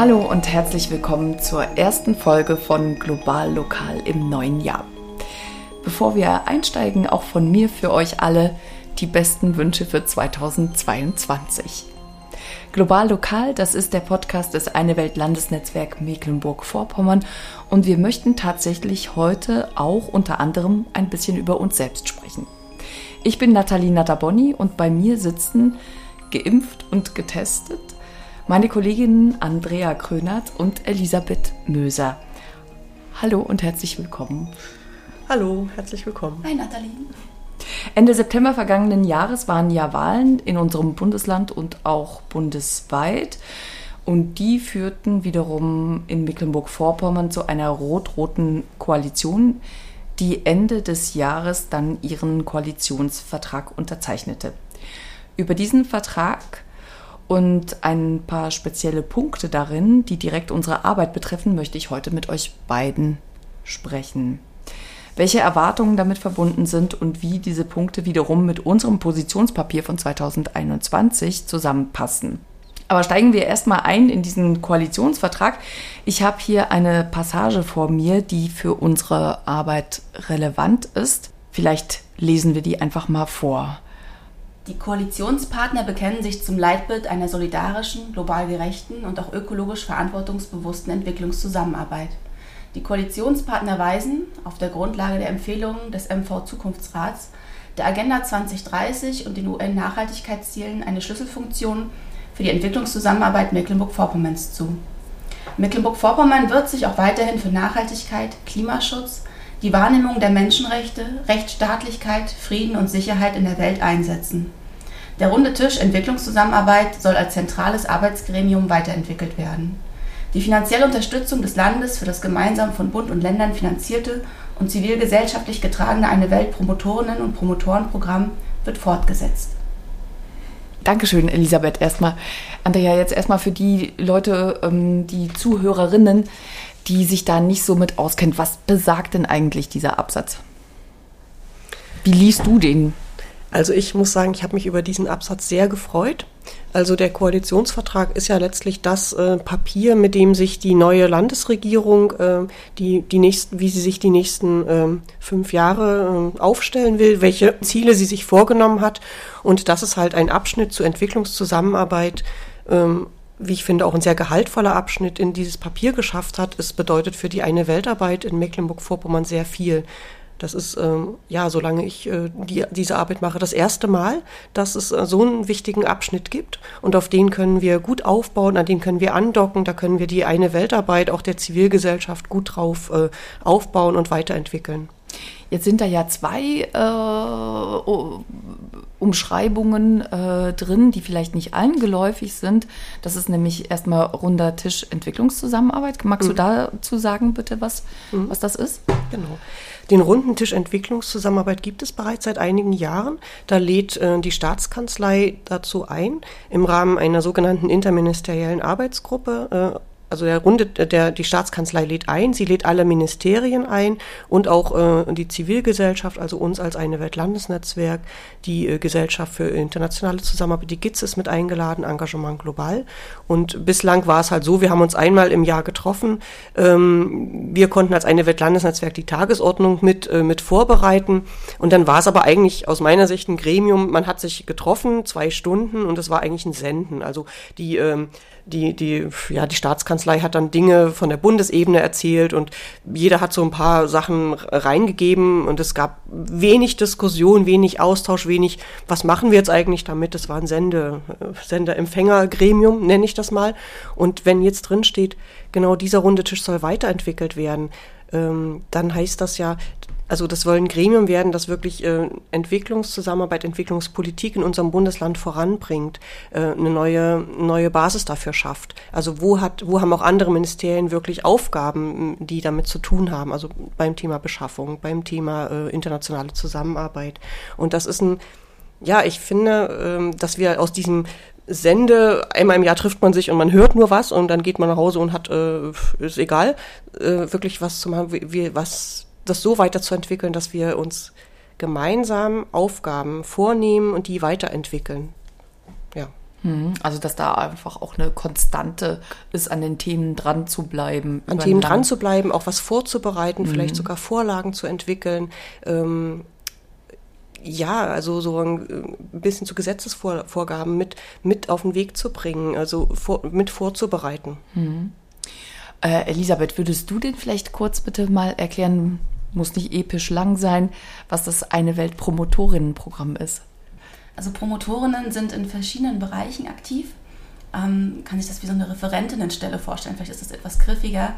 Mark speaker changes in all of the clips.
Speaker 1: Hallo und herzlich willkommen zur ersten Folge von Global Lokal im neuen Jahr. Bevor wir einsteigen, auch von mir für euch alle die besten Wünsche für 2022. Global Lokal, das ist der Podcast des Eine Welt Landesnetzwerk Mecklenburg-Vorpommern und wir möchten tatsächlich heute auch unter anderem ein bisschen über uns selbst sprechen. Ich bin Nathalie Nataboni und bei mir sitzen geimpft und getestet meine Kolleginnen Andrea Krönert und Elisabeth Möser. Hallo und herzlich willkommen.
Speaker 2: Hallo, herzlich willkommen.
Speaker 3: Hi Nathalie.
Speaker 1: Ende September vergangenen Jahres waren ja Wahlen in unserem Bundesland und auch bundesweit. Und die führten wiederum in Mecklenburg-Vorpommern zu einer rot-roten Koalition, die Ende des Jahres dann ihren Koalitionsvertrag unterzeichnete. Über diesen Vertrag und ein paar spezielle Punkte darin, die direkt unsere Arbeit betreffen, möchte ich heute mit euch beiden sprechen. Welche Erwartungen damit verbunden sind und wie diese Punkte wiederum mit unserem Positionspapier von 2021 zusammenpassen. Aber steigen wir erstmal ein in diesen Koalitionsvertrag. Ich habe hier eine Passage vor mir, die für unsere Arbeit relevant ist. Vielleicht lesen wir die einfach mal vor.
Speaker 3: Die Koalitionspartner bekennen sich zum Leitbild einer solidarischen, global gerechten und auch ökologisch verantwortungsbewussten Entwicklungszusammenarbeit. Die Koalitionspartner weisen, auf der Grundlage der Empfehlungen des MV Zukunftsrats, der Agenda 2030 und den UN-Nachhaltigkeitszielen eine Schlüsselfunktion für die Entwicklungszusammenarbeit Mecklenburg-Vorpommerns zu. Mecklenburg-Vorpommern wird sich auch weiterhin für Nachhaltigkeit, Klimaschutz, die Wahrnehmung der Menschenrechte, Rechtsstaatlichkeit, Frieden und Sicherheit in der Welt einsetzen. Der runde Tisch Entwicklungszusammenarbeit soll als zentrales Arbeitsgremium weiterentwickelt werden. Die finanzielle Unterstützung des Landes für das gemeinsam von Bund und Ländern finanzierte und zivilgesellschaftlich getragene Eine Welt Promotorinnen und Promotorenprogramm wird fortgesetzt.
Speaker 1: Dankeschön, Elisabeth, erstmal. Andrea, jetzt erstmal für die Leute, ähm, die Zuhörerinnen, die sich da nicht so mit auskennt. Was besagt denn eigentlich dieser Absatz? Wie liest du den?
Speaker 2: Also ich muss sagen, ich habe mich über diesen Absatz sehr gefreut. Also der Koalitionsvertrag ist ja letztlich das äh, Papier, mit dem sich die neue Landesregierung, äh, die, die nächsten, wie sie sich die nächsten äh, fünf Jahre äh, aufstellen will, welche Ziele sie sich vorgenommen hat. Und das ist halt ein Abschnitt zur Entwicklungszusammenarbeit ähm, wie ich finde, auch ein sehr gehaltvoller Abschnitt in dieses Papier geschafft hat. Es bedeutet für die eine Weltarbeit in Mecklenburg-Vorpommern sehr viel. Das ist, ähm, ja, solange ich äh, die, diese Arbeit mache, das erste Mal, dass es äh, so einen wichtigen Abschnitt gibt. Und auf den können wir gut aufbauen, an den können wir andocken, da können wir die eine Weltarbeit auch der Zivilgesellschaft gut drauf äh, aufbauen und weiterentwickeln.
Speaker 1: Jetzt sind da ja zwei äh, Umschreibungen äh, drin, die vielleicht nicht allen geläufig sind. Das ist nämlich erstmal runder Tisch Entwicklungszusammenarbeit. Magst mhm. du dazu sagen, bitte, was, mhm. was das ist?
Speaker 2: Genau. Den runden Tisch Entwicklungszusammenarbeit gibt es bereits seit einigen Jahren. Da lädt äh, die Staatskanzlei dazu ein, im Rahmen einer sogenannten interministeriellen Arbeitsgruppe äh, also der Runde, der, die Staatskanzlei lädt ein, sie lädt alle Ministerien ein und auch äh, die Zivilgesellschaft, also uns als eine Weltlandesnetzwerk, die äh, Gesellschaft für internationale Zusammenarbeit, die GITS ist mit eingeladen, Engagement global. Und bislang war es halt so, wir haben uns einmal im Jahr getroffen. Ähm, wir konnten als eine Weltlandesnetzwerk die Tagesordnung mit, äh, mit vorbereiten. Und dann war es aber eigentlich aus meiner Sicht ein Gremium, man hat sich getroffen, zwei Stunden und es war eigentlich ein Senden. Also die ähm, die, die, ja, die Staatskanzlei hat dann Dinge von der Bundesebene erzählt und jeder hat so ein paar Sachen reingegeben und es gab wenig Diskussion, wenig Austausch, wenig, was machen wir jetzt eigentlich damit? Das war ein Sende, Sender-Empfänger-Gremium, nenne ich das mal. Und wenn jetzt drin steht, genau dieser runde Tisch soll weiterentwickelt werden, ähm, dann heißt das ja, also das soll ein Gremium werden, das wirklich äh, Entwicklungszusammenarbeit, Entwicklungspolitik in unserem Bundesland voranbringt, äh, eine neue, neue Basis dafür schafft. Also wo hat, wo haben auch andere Ministerien wirklich Aufgaben, die damit zu tun haben? Also beim Thema Beschaffung, beim Thema äh, internationale Zusammenarbeit. Und das ist ein, ja, ich finde, äh, dass wir aus diesem Sende, einmal im Jahr trifft man sich und man hört nur was und dann geht man nach Hause und hat, äh, ist egal, äh, wirklich was zu machen, wie, wie, was das so weiterzuentwickeln, dass wir uns gemeinsam Aufgaben vornehmen und die weiterentwickeln. Ja.
Speaker 1: Mhm. Also, dass da einfach auch eine Konstante ist, an den Themen dran zu bleiben.
Speaker 2: An Themen dran zu bleiben, auch was vorzubereiten, mhm. vielleicht sogar Vorlagen zu entwickeln. Ähm, ja, also so ein äh, bisschen zu Gesetzesvorgaben mit, mit auf den Weg zu bringen, also vor, mit vorzubereiten.
Speaker 1: Mhm. Äh, Elisabeth, würdest du den vielleicht kurz bitte mal erklären, muss nicht episch lang sein, was das eine Welt Promotorinnenprogramm ist?
Speaker 3: Also Promotorinnen sind in verschiedenen Bereichen aktiv. Ähm, kann sich das wie so eine Referentinnenstelle vorstellen, vielleicht ist das etwas griffiger.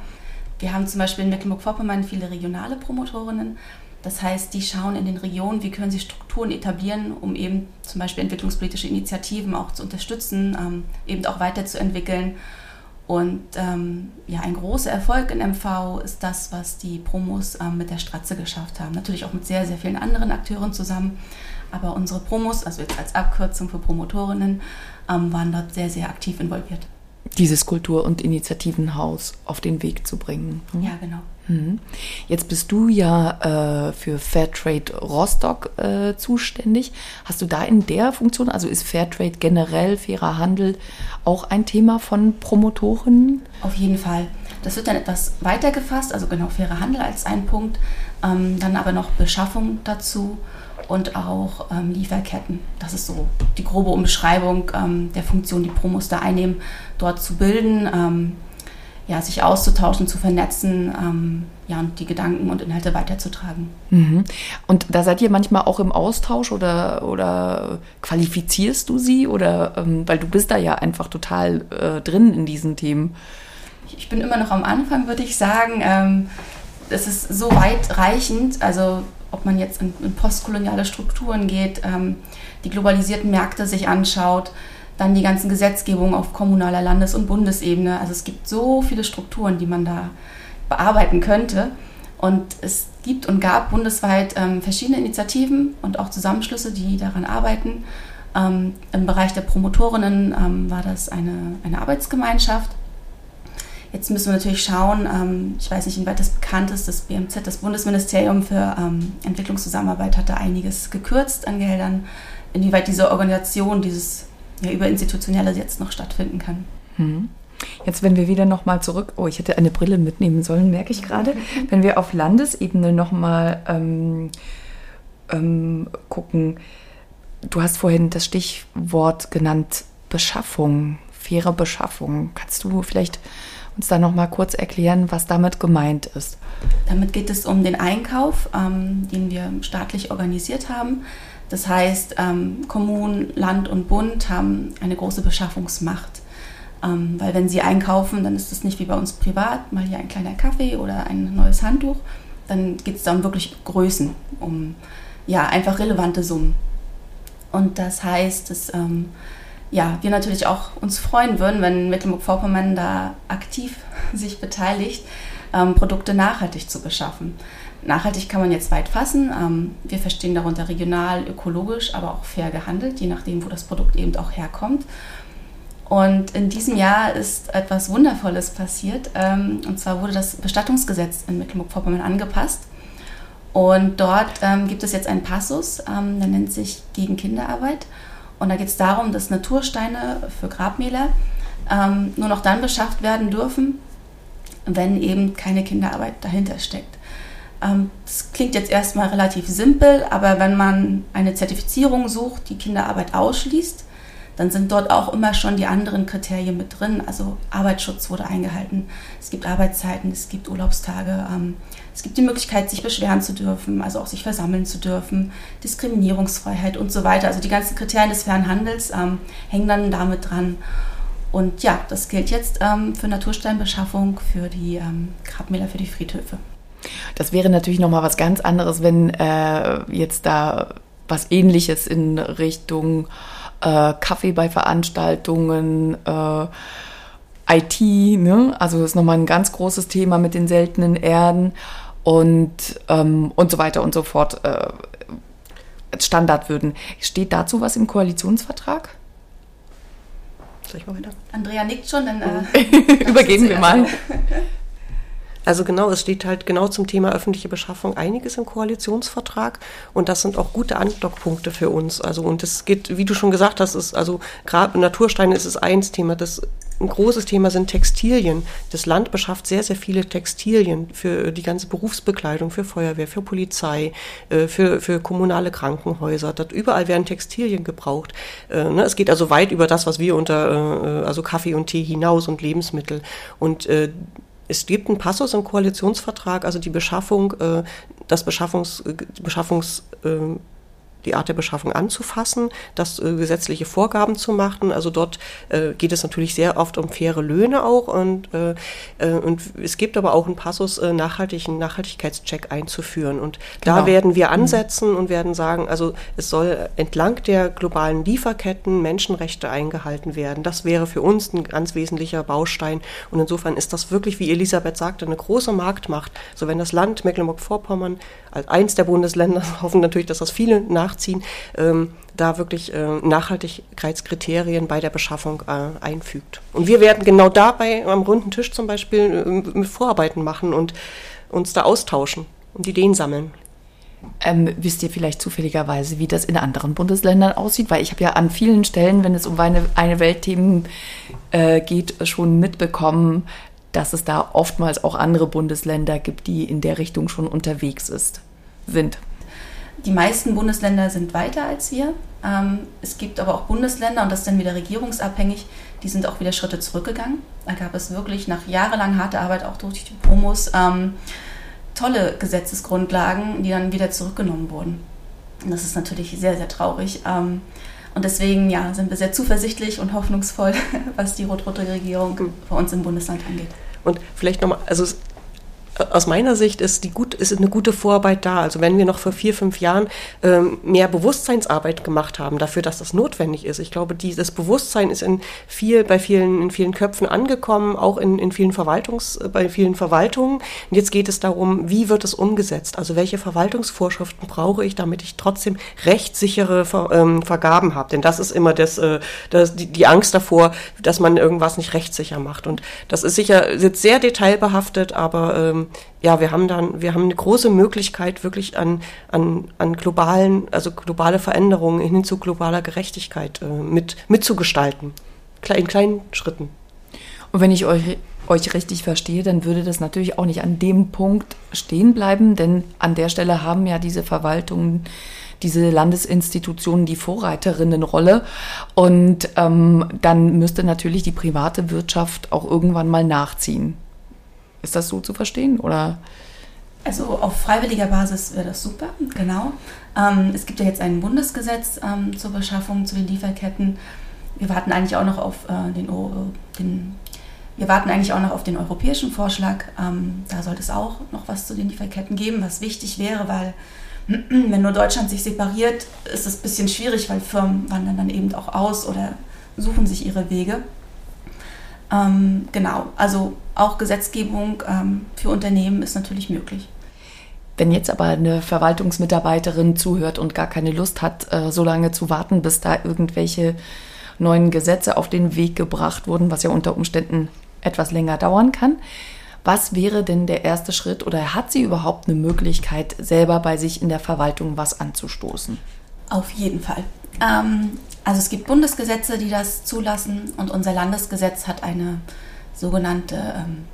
Speaker 3: Wir haben zum Beispiel in Mecklenburg-Vorpommern viele regionale Promotorinnen. Das heißt, die schauen in den Regionen, wie können sie Strukturen etablieren, um eben zum Beispiel entwicklungspolitische Initiativen auch zu unterstützen, ähm, eben auch weiterzuentwickeln. Und ähm, ja, ein großer Erfolg in MV ist das, was die Promos ähm, mit der Stratze geschafft haben. Natürlich auch mit sehr, sehr vielen anderen Akteuren zusammen. Aber unsere Promos, also jetzt als Abkürzung für Promotorinnen, ähm, waren dort sehr, sehr aktiv involviert.
Speaker 1: Dieses Kultur- und Initiativenhaus auf den Weg zu bringen.
Speaker 3: Hm? Ja, genau.
Speaker 1: Mhm. Jetzt bist du ja äh, für Fairtrade Rostock äh, zuständig. Hast du da in der Funktion, also ist Fairtrade generell, fairer Handel, auch ein Thema von Promotoren?
Speaker 3: Auf jeden Fall. Das wird dann etwas weiter gefasst, also genau fairer Handel als ein Punkt, ähm, dann aber noch Beschaffung dazu und auch ähm, Lieferketten. Das ist so die grobe Umschreibung ähm, der Funktion, die Promos da einnehmen, dort zu bilden, ähm, ja, sich auszutauschen, zu vernetzen ähm, ja, und die Gedanken und Inhalte weiterzutragen.
Speaker 1: Mhm. Und da seid ihr manchmal auch im Austausch oder, oder qualifizierst du sie? Oder ähm, weil du bist da ja einfach total äh, drin in diesen Themen.
Speaker 3: Ich bin immer noch am Anfang, würde ich sagen. Ähm, es ist so weitreichend, also ob man jetzt in, in postkoloniale Strukturen geht, ähm, die globalisierten Märkte sich anschaut, dann die ganzen Gesetzgebungen auf kommunaler Landes- und Bundesebene. Also es gibt so viele Strukturen, die man da bearbeiten könnte. Und es gibt und gab bundesweit ähm, verschiedene Initiativen und auch Zusammenschlüsse, die daran arbeiten. Ähm, Im Bereich der Promotorinnen ähm, war das eine, eine Arbeitsgemeinschaft, Jetzt müssen wir natürlich schauen, ähm, ich weiß nicht, inwieweit das bekannt ist, das BMZ, das Bundesministerium für ähm, Entwicklungszusammenarbeit, hat da einiges gekürzt an Geldern, inwieweit diese Organisation, dieses ja, überinstitutionelle jetzt noch stattfinden kann.
Speaker 1: Hm. Jetzt, wenn wir wieder nochmal zurück, oh, ich hätte eine Brille mitnehmen sollen, merke ich gerade, wenn wir auf Landesebene nochmal ähm, ähm, gucken, du hast vorhin das Stichwort genannt, Beschaffung, faire Beschaffung. Kannst du vielleicht uns da noch mal kurz erklären, was damit gemeint ist.
Speaker 3: Damit geht es um den Einkauf, ähm, den wir staatlich organisiert haben. Das heißt, ähm, Kommunen, Land und Bund haben eine große Beschaffungsmacht. Ähm, weil wenn sie einkaufen, dann ist es nicht wie bei uns privat, mal hier ein kleiner Kaffee oder ein neues Handtuch. Dann geht es da um wirklich Größen, um ja, einfach relevante Summen. Und das heißt, dass ähm, ja, wir natürlich auch uns freuen würden, wenn Mecklenburg-Vorpommern da aktiv sich beteiligt, ähm, Produkte nachhaltig zu beschaffen. Nachhaltig kann man jetzt weit fassen. Ähm, wir verstehen darunter regional, ökologisch, aber auch fair gehandelt, je nachdem, wo das Produkt eben auch herkommt. Und in diesem Jahr ist etwas Wundervolles passiert. Ähm, und zwar wurde das Bestattungsgesetz in Mecklenburg-Vorpommern angepasst. Und dort ähm, gibt es jetzt einen Passus, ähm, der nennt sich gegen Kinderarbeit. Und da geht es darum, dass Natursteine für Grabmäler ähm, nur noch dann beschafft werden dürfen, wenn eben keine Kinderarbeit dahinter steckt. Ähm, das klingt jetzt erstmal relativ simpel, aber wenn man eine Zertifizierung sucht, die Kinderarbeit ausschließt, dann sind dort auch immer schon die anderen Kriterien mit drin. Also Arbeitsschutz wurde eingehalten, es gibt Arbeitszeiten, es gibt Urlaubstage, ähm, es gibt die Möglichkeit, sich beschweren zu dürfen, also auch sich versammeln zu dürfen, Diskriminierungsfreiheit und so weiter. Also die ganzen Kriterien des fairen Handels ähm, hängen dann damit dran. Und ja, das gilt jetzt ähm, für Natursteinbeschaffung, für die ähm, Grabmäler, für die Friedhöfe.
Speaker 1: Das wäre natürlich nochmal was ganz anderes, wenn äh, jetzt da was Ähnliches in Richtung äh, Kaffee bei Veranstaltungen, äh, IT, ne? also das ist nochmal ein ganz großes Thema mit den seltenen Erden und, ähm, und so weiter und so fort äh, Standard würden. Steht dazu was im Koalitionsvertrag?
Speaker 3: Soll ich mal weiter? Andrea nickt schon, dann äh,
Speaker 1: übergeben wir mal.
Speaker 2: Also genau, es steht halt genau zum Thema öffentliche Beschaffung einiges im Koalitionsvertrag und das sind auch gute Andockpunkte für uns. Also und es geht, wie du schon gesagt hast, ist also gerade Natursteine ist es eins Thema, das ein großes Thema sind Textilien. Das Land beschafft sehr, sehr viele Textilien für die ganze Berufsbekleidung, für Feuerwehr, für Polizei, äh, für, für kommunale Krankenhäuser. Dort überall werden Textilien gebraucht. Äh, ne, es geht also weit über das, was wir unter, äh, also Kaffee und Tee hinaus und Lebensmittel. Und es gibt einen Passus im Koalitionsvertrag, also die Beschaffung, das Beschaffungs, Beschaffungs die Art der Beschaffung anzufassen, das äh, gesetzliche Vorgaben zu machen. Also dort äh, geht es natürlich sehr oft um faire Löhne auch und, äh, äh und es gibt aber auch einen Passus, äh, nachhaltigen Nachhaltigkeitscheck einzuführen. Und genau. da werden wir mhm. ansetzen mhm. und werden sagen, also es soll entlang der globalen Lieferketten Menschenrechte eingehalten werden. Das wäre für uns ein ganz wesentlicher Baustein. Und insofern ist das wirklich, wie Elisabeth sagte, eine große Marktmacht. So wenn das Land Mecklenburg-Vorpommern als eins der Bundesländer hoffen natürlich, dass das viele nach nachziehen, ähm, da wirklich äh, Nachhaltigkeitskriterien bei der Beschaffung äh, einfügt. Und wir werden genau dabei am runden Tisch zum Beispiel äh, Vorarbeiten machen und uns da austauschen und Ideen sammeln.
Speaker 1: Ähm, wisst ihr vielleicht zufälligerweise, wie das in anderen Bundesländern aussieht? Weil ich habe ja an vielen Stellen, wenn es um eine, eine Weltthemen äh, geht, schon mitbekommen, dass es da oftmals auch andere Bundesländer gibt, die in der Richtung schon unterwegs ist, sind.
Speaker 3: Die meisten Bundesländer sind weiter als wir. Ähm, es gibt aber auch Bundesländer, und das ist dann wieder regierungsabhängig, die sind auch wieder Schritte zurückgegangen. Da gab es wirklich nach jahrelang harter Arbeit, auch durch die Promos, ähm, tolle Gesetzesgrundlagen, die dann wieder zurückgenommen wurden. Das ist natürlich sehr, sehr traurig. Und deswegen ja, sind wir sehr zuversichtlich und hoffnungsvoll, was die rot-rote Regierung bei uns im Bundesland angeht.
Speaker 2: Und vielleicht nochmal, also aus meiner Sicht ist, die gut, ist eine gute Vorarbeit da. Also wenn wir noch vor vier, fünf Jahren ähm, mehr Bewusstseinsarbeit gemacht haben dafür, dass das notwendig ist. Ich glaube, dieses Bewusstsein ist in viel, bei vielen, in vielen Köpfen angekommen, auch in, in vielen Verwaltungs, bei vielen Verwaltungen. Und jetzt geht es darum, wie wird es umgesetzt? Also welche Verwaltungsvorschriften brauche ich, damit ich trotzdem rechtssichere Ver, ähm, Vergaben habe? Denn das ist immer das, äh, das, die, die Angst davor, dass man irgendwas nicht rechtssicher macht. Und das ist sicher, jetzt sehr detailbehaftet, aber ähm, ja, wir haben dann, wir haben eine große Möglichkeit wirklich an, an, an globalen, also globale Veränderungen hin zu globaler Gerechtigkeit äh, mit, mitzugestalten. In kleinen Schritten.
Speaker 1: Und wenn ich euch, euch richtig verstehe, dann würde das natürlich auch nicht an dem Punkt stehen bleiben, denn an der Stelle haben ja diese Verwaltungen diese Landesinstitutionen die Vorreiterinnenrolle. Und ähm, dann müsste natürlich die private Wirtschaft auch irgendwann mal nachziehen. Ist das so zu verstehen? Oder?
Speaker 3: Also auf freiwilliger Basis wäre das super, genau. Ähm, es gibt ja jetzt ein Bundesgesetz ähm, zur Beschaffung zu den Lieferketten. Wir warten eigentlich auch noch auf äh, den, äh, den, wir warten eigentlich auch noch auf den europäischen Vorschlag. Ähm, da sollte es auch noch was zu den Lieferketten geben, was wichtig wäre, weil wenn nur Deutschland sich separiert, ist es ein bisschen schwierig, weil Firmen wandern dann eben auch aus oder suchen sich ihre Wege. Ähm, genau, also auch Gesetzgebung ähm, für Unternehmen ist natürlich möglich.
Speaker 1: Wenn jetzt aber eine Verwaltungsmitarbeiterin zuhört und gar keine Lust hat, äh, so lange zu warten, bis da irgendwelche neuen Gesetze auf den Weg gebracht wurden, was ja unter Umständen etwas länger dauern kann, was wäre denn der erste Schritt oder hat sie überhaupt eine Möglichkeit, selber bei sich in der Verwaltung was anzustoßen?
Speaker 3: Auf jeden Fall. Ähm, also es gibt Bundesgesetze, die das zulassen und unser Landesgesetz hat eine sogenannte ähm,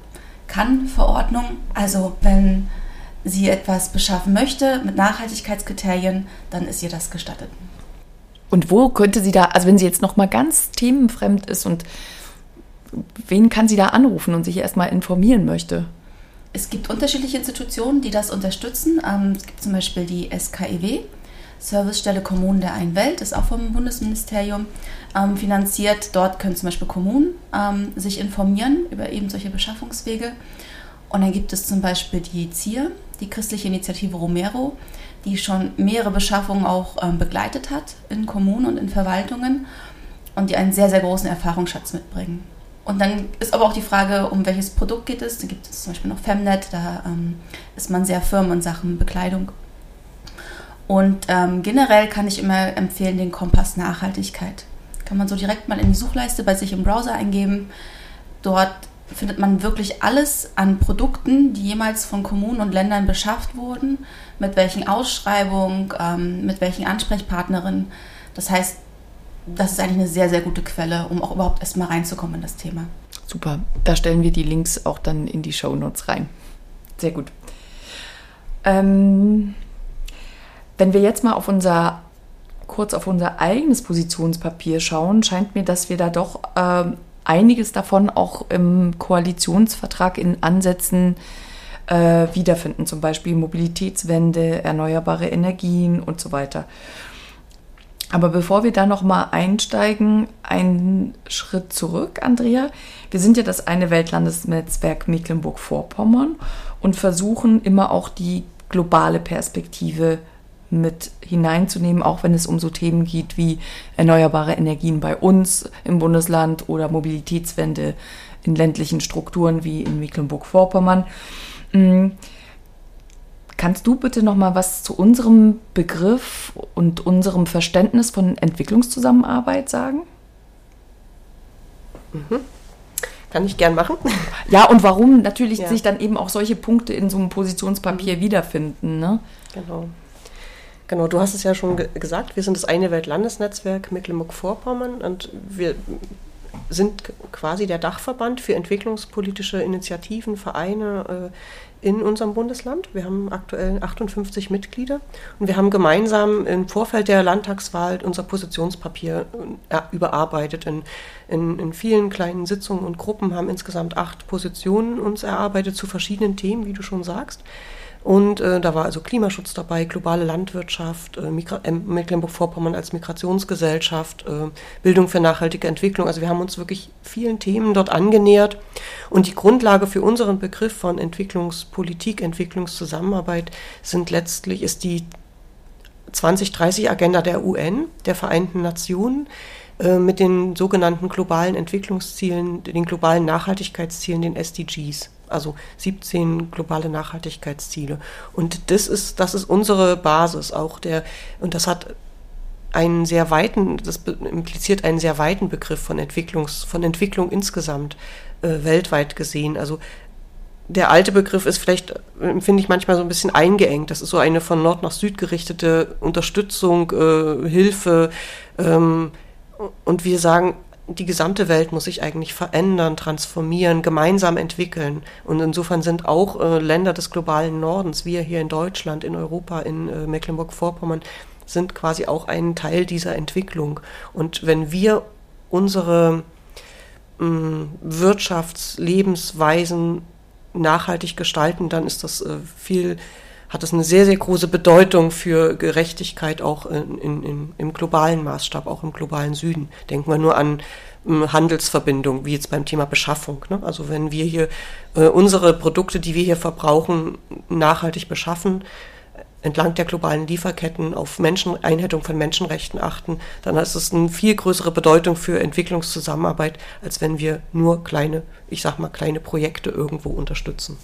Speaker 3: Kann-Verordnung. Also wenn sie etwas beschaffen möchte mit Nachhaltigkeitskriterien, dann ist ihr das gestattet.
Speaker 1: Und wo könnte sie da, also wenn sie jetzt noch mal ganz themenfremd ist und wen kann sie da anrufen und sich erstmal informieren möchte?
Speaker 3: Es gibt unterschiedliche Institutionen, die das unterstützen. Ähm, es gibt zum Beispiel die SKEW, Servicestelle Kommunen der einen Welt, ist auch vom Bundesministerium ähm, finanziert. Dort können zum Beispiel Kommunen ähm, sich informieren über eben solche Beschaffungswege. Und dann gibt es zum Beispiel die ZIR, die christliche Initiative Romero, die schon mehrere Beschaffungen auch ähm, begleitet hat in Kommunen und in Verwaltungen und die einen sehr, sehr großen Erfahrungsschatz mitbringen. Und dann ist aber auch die Frage, um welches Produkt geht es. Da gibt es zum Beispiel noch Femnet, da ähm, ist man sehr firm in Sachen Bekleidung. Und ähm, generell kann ich immer empfehlen den Kompass Nachhaltigkeit. Kann man so direkt mal in die Suchleiste bei sich im Browser eingeben. Dort findet man wirklich alles an Produkten, die jemals von Kommunen und Ländern beschafft wurden, mit welchen Ausschreibungen, ähm, mit welchen Ansprechpartnerinnen. Das heißt, das ist eigentlich eine sehr, sehr gute Quelle, um auch überhaupt erstmal reinzukommen in das Thema.
Speaker 1: Super, da stellen wir die Links auch dann in die Show Notes rein. Sehr gut. Ähm, wenn wir jetzt mal auf unser kurz auf unser eigenes Positionspapier schauen, scheint mir, dass wir da doch ähm, einiges davon auch im Koalitionsvertrag in Ansätzen äh, wiederfinden, zum Beispiel Mobilitätswende, erneuerbare Energien und so weiter. Aber bevor wir da nochmal einsteigen, einen Schritt zurück, Andrea. Wir sind ja das eine Weltlandesnetzwerk Mecklenburg-Vorpommern und versuchen immer auch die globale Perspektive mit hineinzunehmen, auch wenn es um so Themen geht wie erneuerbare Energien bei uns im Bundesland oder Mobilitätswende in ländlichen Strukturen wie in Mecklenburg-Vorpommern. Mm. Kannst du bitte noch mal was zu unserem Begriff und unserem Verständnis von Entwicklungszusammenarbeit sagen?
Speaker 2: Mhm. Kann ich gern machen.
Speaker 1: Ja, und warum natürlich ja. sich dann eben auch solche Punkte in so einem Positionspapier mhm. wiederfinden. Ne?
Speaker 2: Genau. Genau, du hast es ja schon ge gesagt, wir sind das eine Weltlandesnetzwerk Mecklenburg-Vorpommern und wir sind quasi der Dachverband für entwicklungspolitische Initiativen, Vereine äh, in unserem Bundesland. Wir haben aktuell 58 Mitglieder und wir haben gemeinsam im Vorfeld der Landtagswahl unser Positionspapier äh, überarbeitet. In, in, in vielen kleinen Sitzungen und Gruppen haben insgesamt acht Positionen uns erarbeitet zu verschiedenen Themen, wie du schon sagst. Und äh, da war also Klimaschutz dabei, globale Landwirtschaft, äh, äh, Mecklenburg-Vorpommern als Migrationsgesellschaft, äh, Bildung für nachhaltige Entwicklung. Also wir haben uns wirklich vielen Themen dort angenähert. Und die Grundlage für unseren Begriff von Entwicklungspolitik, Entwicklungszusammenarbeit sind letztlich ist die 2030-Agenda der UN, der Vereinten Nationen äh, mit den sogenannten globalen Entwicklungszielen, den globalen Nachhaltigkeitszielen, den SDGs also 17 globale Nachhaltigkeitsziele. Und das ist, das ist unsere Basis auch der, und das hat einen sehr weiten, das impliziert einen sehr weiten Begriff von Entwicklungs, von Entwicklung insgesamt äh, weltweit gesehen. Also der alte Begriff ist vielleicht, finde ich manchmal so ein bisschen eingeengt. Das ist so eine von Nord nach Süd gerichtete Unterstützung, äh, Hilfe. Ähm, und wir sagen, die gesamte Welt muss sich eigentlich verändern, transformieren, gemeinsam entwickeln. Und insofern sind auch äh, Länder des globalen Nordens, wir hier in Deutschland, in Europa, in äh, Mecklenburg-Vorpommern, sind quasi auch ein Teil dieser Entwicklung. Und wenn wir unsere äh, Wirtschaftslebensweisen nachhaltig gestalten, dann ist das äh, viel hat das eine sehr, sehr große Bedeutung für Gerechtigkeit auch in, in, in, im globalen Maßstab, auch im globalen Süden. Denken wir nur an ähm, Handelsverbindungen, wie jetzt beim Thema Beschaffung. Ne? Also wenn wir hier äh, unsere Produkte, die wir hier verbrauchen, nachhaltig beschaffen, entlang der globalen Lieferketten auf Menschen, Einhaltung von Menschenrechten achten, dann ist es eine viel größere Bedeutung für Entwicklungszusammenarbeit, als wenn wir nur kleine, ich sag mal, kleine Projekte irgendwo unterstützen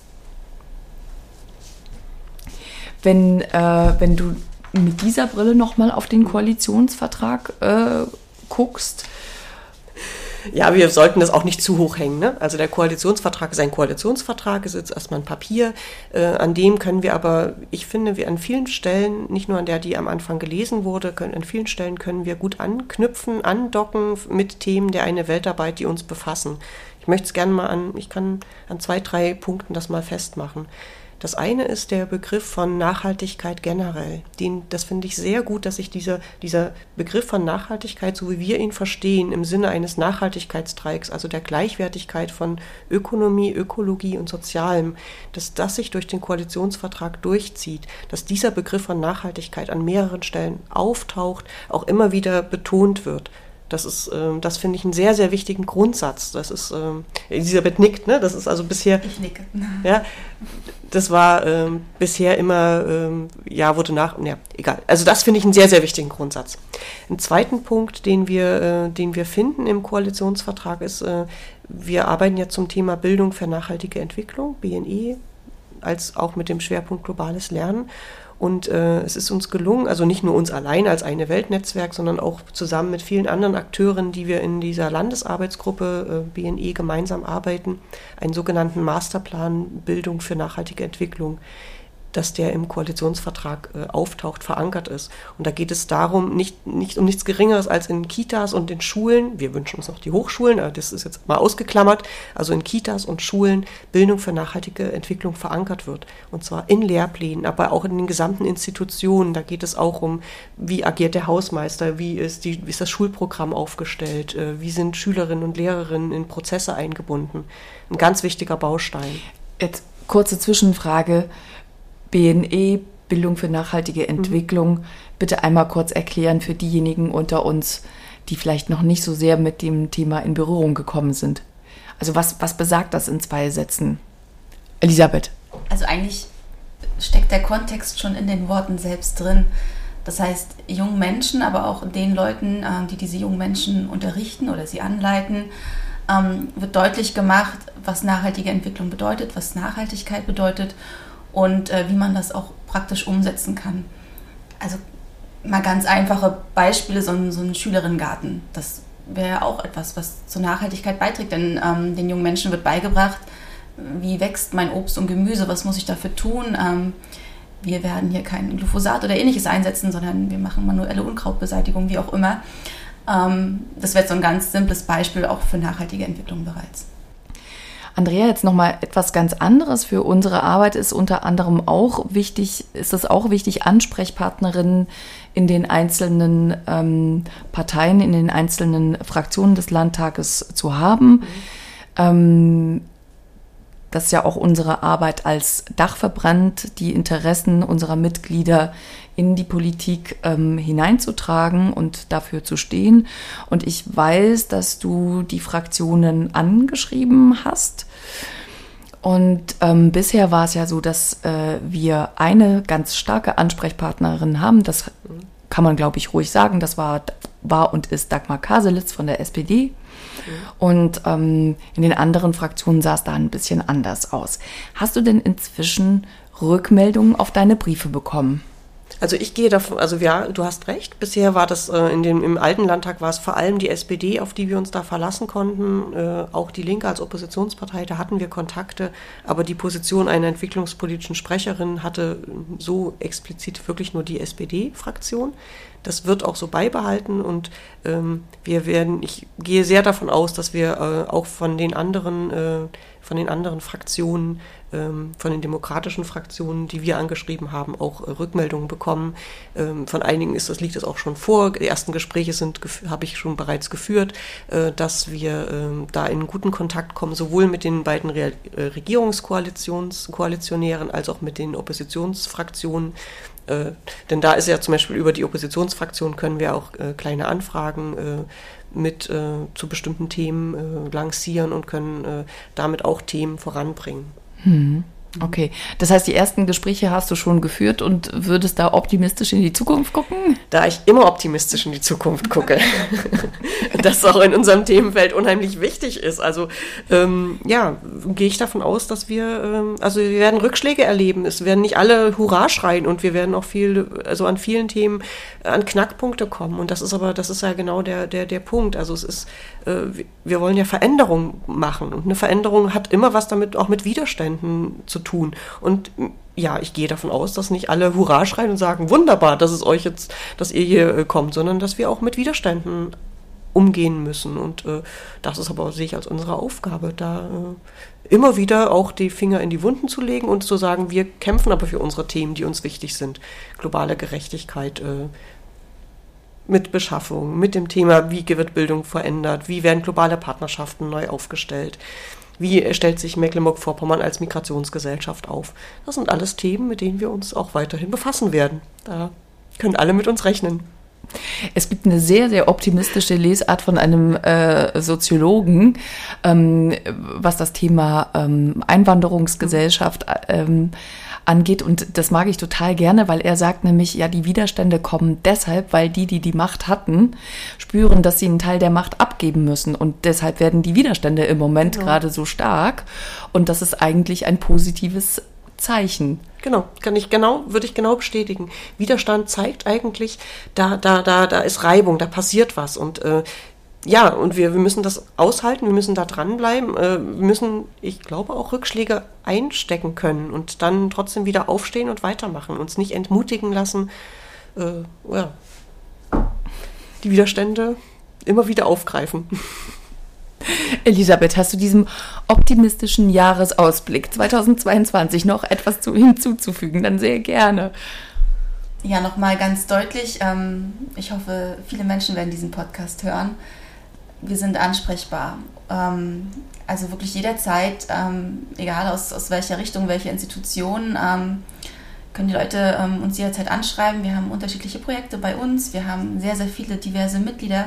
Speaker 1: wenn, äh, wenn du mit dieser Brille nochmal auf den Koalitionsvertrag äh, guckst.
Speaker 2: Ja, wir sollten das auch nicht zu hoch hängen. Ne? Also der Koalitionsvertrag ist ein Koalitionsvertrag, ist jetzt erstmal ein Papier. Äh, an dem können wir aber, ich finde, wir an vielen Stellen, nicht nur an der, die am Anfang gelesen wurde, können, an vielen Stellen können wir gut anknüpfen, andocken mit Themen der eine Weltarbeit, die uns befassen. Ich möchte es gerne mal an, ich kann an zwei, drei Punkten das mal festmachen. Das eine ist der Begriff von Nachhaltigkeit generell. Den, das finde ich sehr gut, dass sich dieser, dieser Begriff von Nachhaltigkeit, so wie wir ihn verstehen, im Sinne eines Nachhaltigkeitsdreiecks, also der Gleichwertigkeit von Ökonomie, Ökologie und Sozialem, dass das sich durch den Koalitionsvertrag durchzieht, dass dieser Begriff von Nachhaltigkeit an mehreren Stellen auftaucht, auch immer wieder betont wird. Das ist, ähm, das finde ich einen sehr, sehr wichtigen Grundsatz. Das ist, ähm, Elisabeth nickt, ne? Das ist also bisher.
Speaker 3: Ich nicke.
Speaker 2: Ja, das war ähm, bisher immer, ähm, ja, wurde nach, ja, egal. Also das finde ich einen sehr, sehr wichtigen Grundsatz. Ein zweiten Punkt, den wir, äh, den wir finden im Koalitionsvertrag ist, äh, wir arbeiten ja zum Thema Bildung für nachhaltige Entwicklung, BNE, als auch mit dem Schwerpunkt globales Lernen. Und äh, es ist uns gelungen, also nicht nur uns allein als eine Weltnetzwerk, sondern auch zusammen mit vielen anderen Akteuren, die wir in dieser Landesarbeitsgruppe äh, BNE gemeinsam arbeiten, einen sogenannten Masterplan Bildung für nachhaltige Entwicklung dass der im Koalitionsvertrag äh, auftaucht, verankert ist. Und da geht es darum, nicht, nicht um nichts Geringeres als in Kitas und in Schulen, wir wünschen uns noch die Hochschulen, aber das ist jetzt mal ausgeklammert, also in Kitas und Schulen Bildung für nachhaltige Entwicklung verankert wird. Und zwar in Lehrplänen, aber auch in den gesamten Institutionen. Da geht es auch um, wie agiert der Hausmeister, wie ist, die, wie ist das Schulprogramm aufgestellt, äh, wie sind Schülerinnen und Lehrerinnen in Prozesse eingebunden. Ein ganz wichtiger Baustein.
Speaker 1: Jetzt kurze Zwischenfrage. BNE, Bildung für nachhaltige mhm. Entwicklung, mhm. bitte einmal kurz erklären für diejenigen unter uns, die vielleicht noch nicht so sehr mit dem Thema in Berührung gekommen sind. Also was, was besagt das in zwei Sätzen? Elisabeth.
Speaker 3: Also eigentlich steckt der Kontext schon in den Worten selbst drin. Das heißt, jungen Menschen, aber auch den Leuten, ähm, die diese jungen Menschen unterrichten oder sie anleiten, ähm, wird deutlich gemacht, was nachhaltige Entwicklung bedeutet, was Nachhaltigkeit bedeutet und äh, wie man das auch praktisch umsetzen kann. Also mal ganz einfache Beispiele, so ein, so ein Schülerinnengarten. Das wäre auch etwas, was zur Nachhaltigkeit beiträgt, denn ähm, den jungen Menschen wird beigebracht, wie wächst mein Obst und Gemüse, was muss ich dafür tun. Ähm, wir werden hier kein Glyphosat oder ähnliches einsetzen, sondern wir machen manuelle Unkrautbeseitigung, wie auch immer. Ähm, das wäre so ein ganz simples Beispiel auch für nachhaltige Entwicklung bereits.
Speaker 1: Andrea, jetzt nochmal etwas ganz anderes. Für unsere Arbeit ist unter anderem auch wichtig, ist es auch wichtig, Ansprechpartnerinnen in den einzelnen ähm, Parteien, in den einzelnen Fraktionen des Landtages zu haben. Mhm. Ähm, das ist ja auch unsere Arbeit als Dachverband, die Interessen unserer Mitglieder in die Politik ähm, hineinzutragen und dafür zu stehen. Und ich weiß, dass du die Fraktionen angeschrieben hast. Und ähm, bisher war es ja so, dass äh, wir eine ganz starke Ansprechpartnerin haben. Das kann man, glaube ich, ruhig sagen. Das war, war und ist Dagmar Kaselitz von der SPD. Und ähm, in den anderen Fraktionen sah es da ein bisschen anders aus. Hast du denn inzwischen Rückmeldungen auf deine Briefe bekommen?
Speaker 2: Also ich gehe davon, also ja, du hast recht. Bisher war das äh, in dem, im alten Landtag war es vor allem die SPD, auf die wir uns da verlassen konnten. Äh, auch die Linke als Oppositionspartei, da hatten wir Kontakte. Aber die Position einer entwicklungspolitischen Sprecherin hatte so explizit wirklich nur die SPD-Fraktion. Das wird auch so beibehalten und ähm, wir werden, ich gehe sehr davon aus, dass wir äh, auch von den anderen, äh, von den anderen Fraktionen von den demokratischen Fraktionen, die wir angeschrieben haben, auch äh, Rückmeldungen bekommen. Ähm, von einigen ist das, liegt das auch schon vor. Die ersten Gespräche sind, habe ich schon bereits geführt, äh, dass wir ähm, da in guten Kontakt kommen, sowohl mit den beiden Re äh, Regierungskoalitionären als auch mit den Oppositionsfraktionen. Denn da ist ja zum Beispiel über die Oppositionsfraktion können wir auch kleine Anfragen mit zu bestimmten Themen lancieren und können damit auch Themen voranbringen.
Speaker 1: Mhm. Okay, das heißt, die ersten Gespräche hast du schon geführt und würdest da optimistisch in die Zukunft gucken?
Speaker 2: Da ich immer optimistisch in die Zukunft gucke, das auch in unserem Themenfeld unheimlich wichtig ist. Also ähm, ja, gehe ich davon aus, dass wir, ähm, also wir werden Rückschläge erleben. Es werden nicht alle Hurra schreien und wir werden auch viel, also an vielen Themen an Knackpunkte kommen. Und das ist aber, das ist ja genau der, der, der Punkt. Also es ist, äh, wir wollen ja Veränderungen machen und eine Veränderung hat immer was damit auch mit Widerständen zu tun. Und ja, ich gehe davon aus, dass nicht alle Hurra schreien und sagen, wunderbar, dass es euch jetzt, dass ihr hier äh, kommt, sondern dass wir auch mit Widerständen umgehen müssen. Und äh, das ist aber, sehe ich als unsere Aufgabe, da äh, immer wieder auch die Finger in die Wunden zu legen und zu sagen, wir kämpfen aber für unsere Themen, die uns wichtig sind. Globale Gerechtigkeit, äh, mit Beschaffung, mit dem Thema, wie wird Bildung verändert, wie werden globale Partnerschaften neu aufgestellt, wie stellt sich Mecklenburg-Vorpommern als Migrationsgesellschaft auf. Das sind alles Themen, mit denen wir uns auch weiterhin befassen werden. Da können alle mit uns rechnen.
Speaker 1: Es gibt eine sehr, sehr optimistische Lesart von einem äh, Soziologen, ähm, was das Thema ähm, Einwanderungsgesellschaft ähm, angeht. Und das mag ich total gerne, weil er sagt nämlich, ja, die Widerstände kommen deshalb, weil die, die die Macht hatten, spüren, dass sie einen Teil der Macht abgeben müssen. Und deshalb werden die Widerstände im Moment ja. gerade so stark. Und das ist eigentlich ein positives Zeichen.
Speaker 2: Genau, kann ich genau, würde ich genau bestätigen. Widerstand zeigt eigentlich, da, da, da, da ist Reibung, da passiert was und äh, ja, und wir, wir müssen das aushalten, wir müssen da dranbleiben, äh, wir müssen, ich glaube, auch Rückschläge einstecken können und dann trotzdem wieder aufstehen und weitermachen, uns nicht entmutigen lassen, äh, ja, die Widerstände immer wieder aufgreifen.
Speaker 1: Elisabeth, hast du diesem optimistischen Jahresausblick 2022 noch etwas zu, hinzuzufügen? Dann sehr gerne.
Speaker 3: Ja, nochmal ganz deutlich. Ähm, ich hoffe, viele Menschen werden diesen Podcast hören. Wir sind ansprechbar. Ähm, also wirklich jederzeit, ähm, egal aus, aus welcher Richtung, welche Institution, ähm, können die Leute ähm, uns jederzeit anschreiben. Wir haben unterschiedliche Projekte bei uns. Wir haben sehr, sehr viele diverse Mitglieder.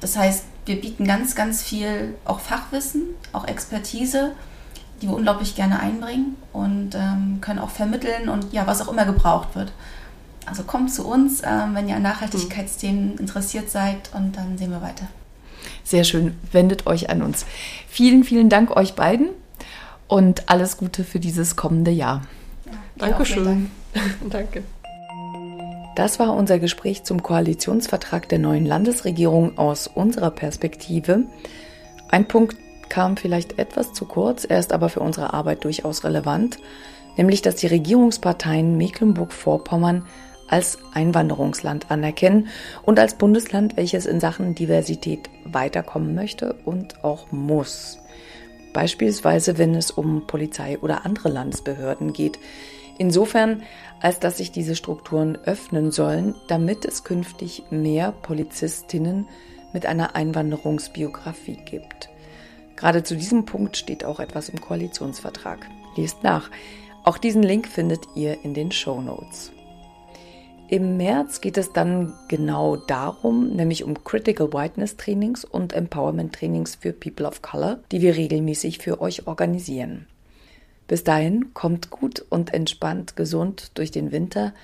Speaker 3: Das heißt, wir bieten ganz, ganz viel auch Fachwissen, auch Expertise, die wir unglaublich gerne einbringen und ähm, können auch vermitteln und ja, was auch immer gebraucht wird. Also kommt zu uns, ähm, wenn ihr an Nachhaltigkeitsthemen interessiert seid und dann sehen wir weiter.
Speaker 1: Sehr schön, wendet euch an uns. Vielen, vielen Dank euch beiden und alles Gute für dieses kommende Jahr.
Speaker 2: Ja, Dankeschön. Danke.
Speaker 1: Das war unser Gespräch zum Koalitionsvertrag der neuen Landesregierung aus unserer Perspektive. Ein Punkt kam vielleicht etwas zu kurz, er ist aber für unsere Arbeit durchaus relevant, nämlich dass die Regierungsparteien Mecklenburg-Vorpommern als Einwanderungsland anerkennen und als Bundesland, welches in Sachen Diversität weiterkommen möchte und auch muss. Beispielsweise, wenn es um Polizei oder andere Landesbehörden geht. Insofern als dass sich diese Strukturen öffnen sollen, damit es künftig mehr Polizistinnen mit einer Einwanderungsbiografie gibt. Gerade zu diesem Punkt steht auch etwas im Koalitionsvertrag. Lest nach. Auch diesen Link findet ihr in den Show Notes. Im März geht es dann genau darum, nämlich um Critical Whiteness Trainings und Empowerment Trainings für People of Color, die wir regelmäßig für euch organisieren. Bis dahin kommt gut und entspannt gesund durch den Winter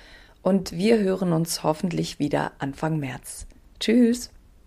Speaker 1: und wir hören uns hoffentlich wieder Anfang März. Tschüss!